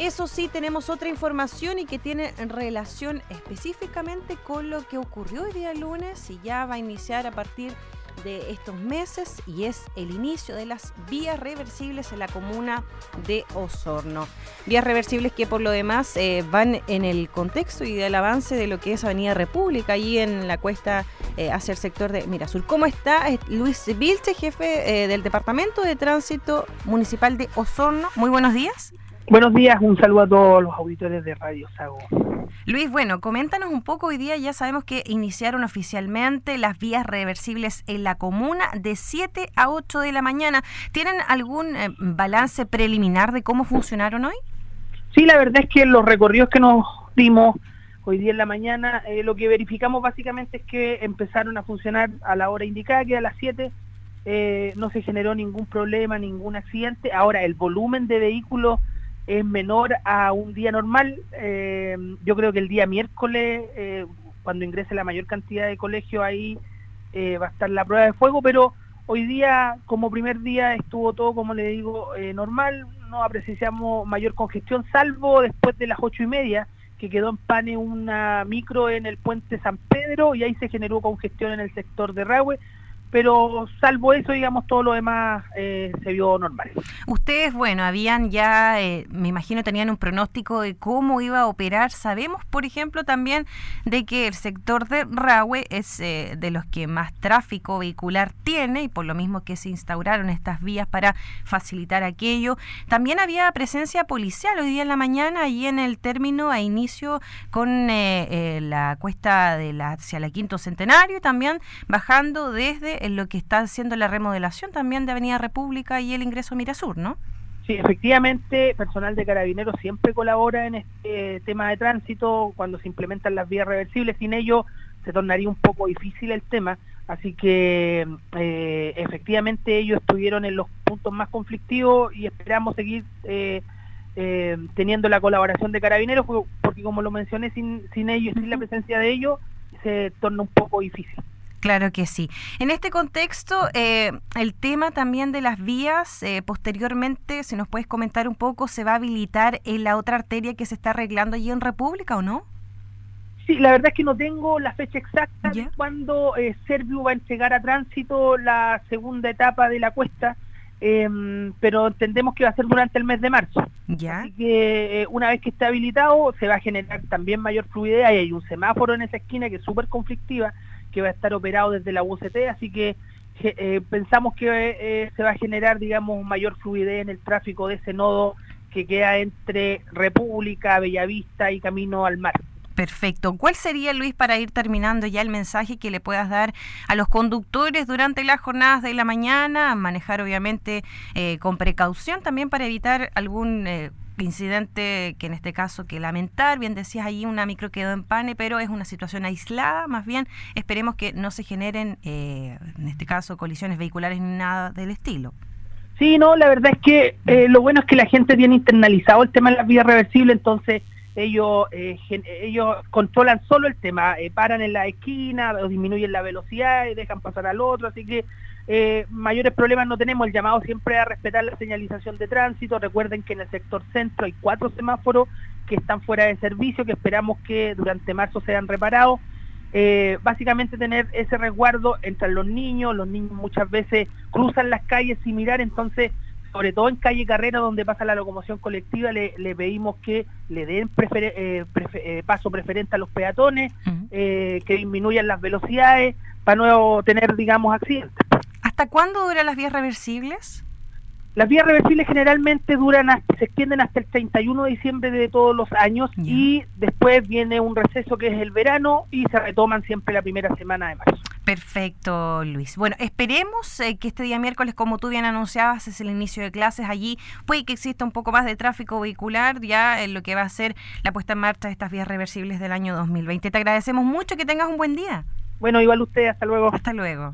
Eso sí, tenemos otra información y que tiene relación específicamente con lo que ocurrió el día lunes y ya va a iniciar a partir de estos meses y es el inicio de las vías reversibles en la comuna de Osorno. Vías reversibles que por lo demás eh, van en el contexto y del avance de lo que es Avenida República, allí en la cuesta eh, hacia el sector de Mirazul. ¿Cómo está Luis Vilche, jefe eh, del Departamento de Tránsito Municipal de Osorno? Muy buenos días. Buenos días, un saludo a todos los auditores de Radio Sago. Luis, bueno, coméntanos un poco, hoy día ya sabemos que iniciaron oficialmente las vías reversibles en la comuna de 7 a 8 de la mañana. ¿Tienen algún eh, balance preliminar de cómo funcionaron hoy? Sí, la verdad es que los recorridos que nos dimos hoy día en la mañana, eh, lo que verificamos básicamente es que empezaron a funcionar a la hora indicada, que a las 7 eh, no se generó ningún problema, ningún accidente. Ahora, el volumen de vehículos es menor a un día normal. Eh, yo creo que el día miércoles, eh, cuando ingrese la mayor cantidad de colegios, ahí eh, va a estar la prueba de fuego, pero hoy día, como primer día, estuvo todo, como le digo, normal. No apreciamos mayor congestión, salvo después de las ocho y media, que quedó en pane una micro en el puente San Pedro y ahí se generó congestión en el sector de Rahue pero salvo eso, digamos, todo lo demás eh, se vio normal. Ustedes, bueno, habían ya, eh, me imagino, tenían un pronóstico de cómo iba a operar. Sabemos, por ejemplo, también de que el sector de Rahue es eh, de los que más tráfico vehicular tiene y por lo mismo que se instauraron estas vías para facilitar aquello. También había presencia policial hoy día en la mañana, allí en el término a inicio con la cuesta de la, hacia la Quinto Centenario y también bajando desde en lo que está haciendo la remodelación también de Avenida República y el ingreso Mirasur, ¿no? Sí, efectivamente, personal de carabineros siempre colabora en este tema de tránsito cuando se implementan las vías reversibles. Sin ello se tornaría un poco difícil el tema. Así que eh, efectivamente ellos estuvieron en los puntos más conflictivos y esperamos seguir eh, eh, teniendo la colaboración de carabineros porque como lo mencioné, sin, sin ellos, sin la presencia de ellos, se torna un poco difícil. Claro que sí. En este contexto, eh, el tema también de las vías, eh, posteriormente, si nos puedes comentar un poco, ¿se va a habilitar en la otra arteria que se está arreglando allí en República o no? Sí, la verdad es que no tengo la fecha exacta de cuándo eh, Servio va a entregar a tránsito la segunda etapa de la cuesta, em, pero entendemos que va a ser durante el mes de marzo. ¿Ya? Así que una vez que esté habilitado, se va a generar también mayor fluidez. y hay un semáforo en esa esquina que es súper conflictiva que va a estar operado desde la UCT, así que eh, pensamos que eh, se va a generar, digamos, mayor fluidez en el tráfico de ese nodo que queda entre República, Bellavista y Camino al Mar. Perfecto. ¿Cuál sería, Luis, para ir terminando ya el mensaje que le puedas dar a los conductores durante las jornadas de la mañana? Manejar, obviamente, eh, con precaución también para evitar algún incidente que en este caso que lamentar, bien decías allí una micro quedó en pane, pero es una situación aislada, más bien esperemos que no se generen, eh, en este caso, colisiones vehiculares ni nada del estilo. Sí, no, la verdad es que eh, lo bueno es que la gente tiene internalizado el tema de las vías reversibles, entonces ellos eh, ellos controlan solo el tema, paran en la esquina disminuyen la velocidad y dejan pasar al otro, así que eh, mayores problemas no tenemos. El llamado siempre a respetar la señalización de tránsito. Recuerden que en el sector centro hay cuatro semáforos que están fuera de servicio, que esperamos que durante marzo sean reparados. Eh, básicamente tener ese resguardo entre los niños, los niños muchas veces cruzan las calles sin mirar, entonces, sobre todo en calle Carrera, donde pasa la locomoción colectiva, le, pedimos que le den eh, paso preferente a los peatones, que disminuyan las velocidades para no tener, digamos, accidentes. ¿Hasta cuándo duran las vías reversibles? Las vías reversibles generalmente duran, se extienden hasta el 31 de diciembre de todos los años y después viene un receso que es el verano y se retoman siempre la primera semana de marzo. Perfecto, Luis. Bueno, esperemos eh, que este día miércoles, como tú bien anunciabas, es el inicio de clases allí. Puede que exista un poco más de tráfico vehicular ya en lo que va a ser la puesta en marcha de estas vías reversibles del año 2020. Te agradecemos mucho, que tengas un buen día. Bueno, igual usted, hasta luego. Hasta luego.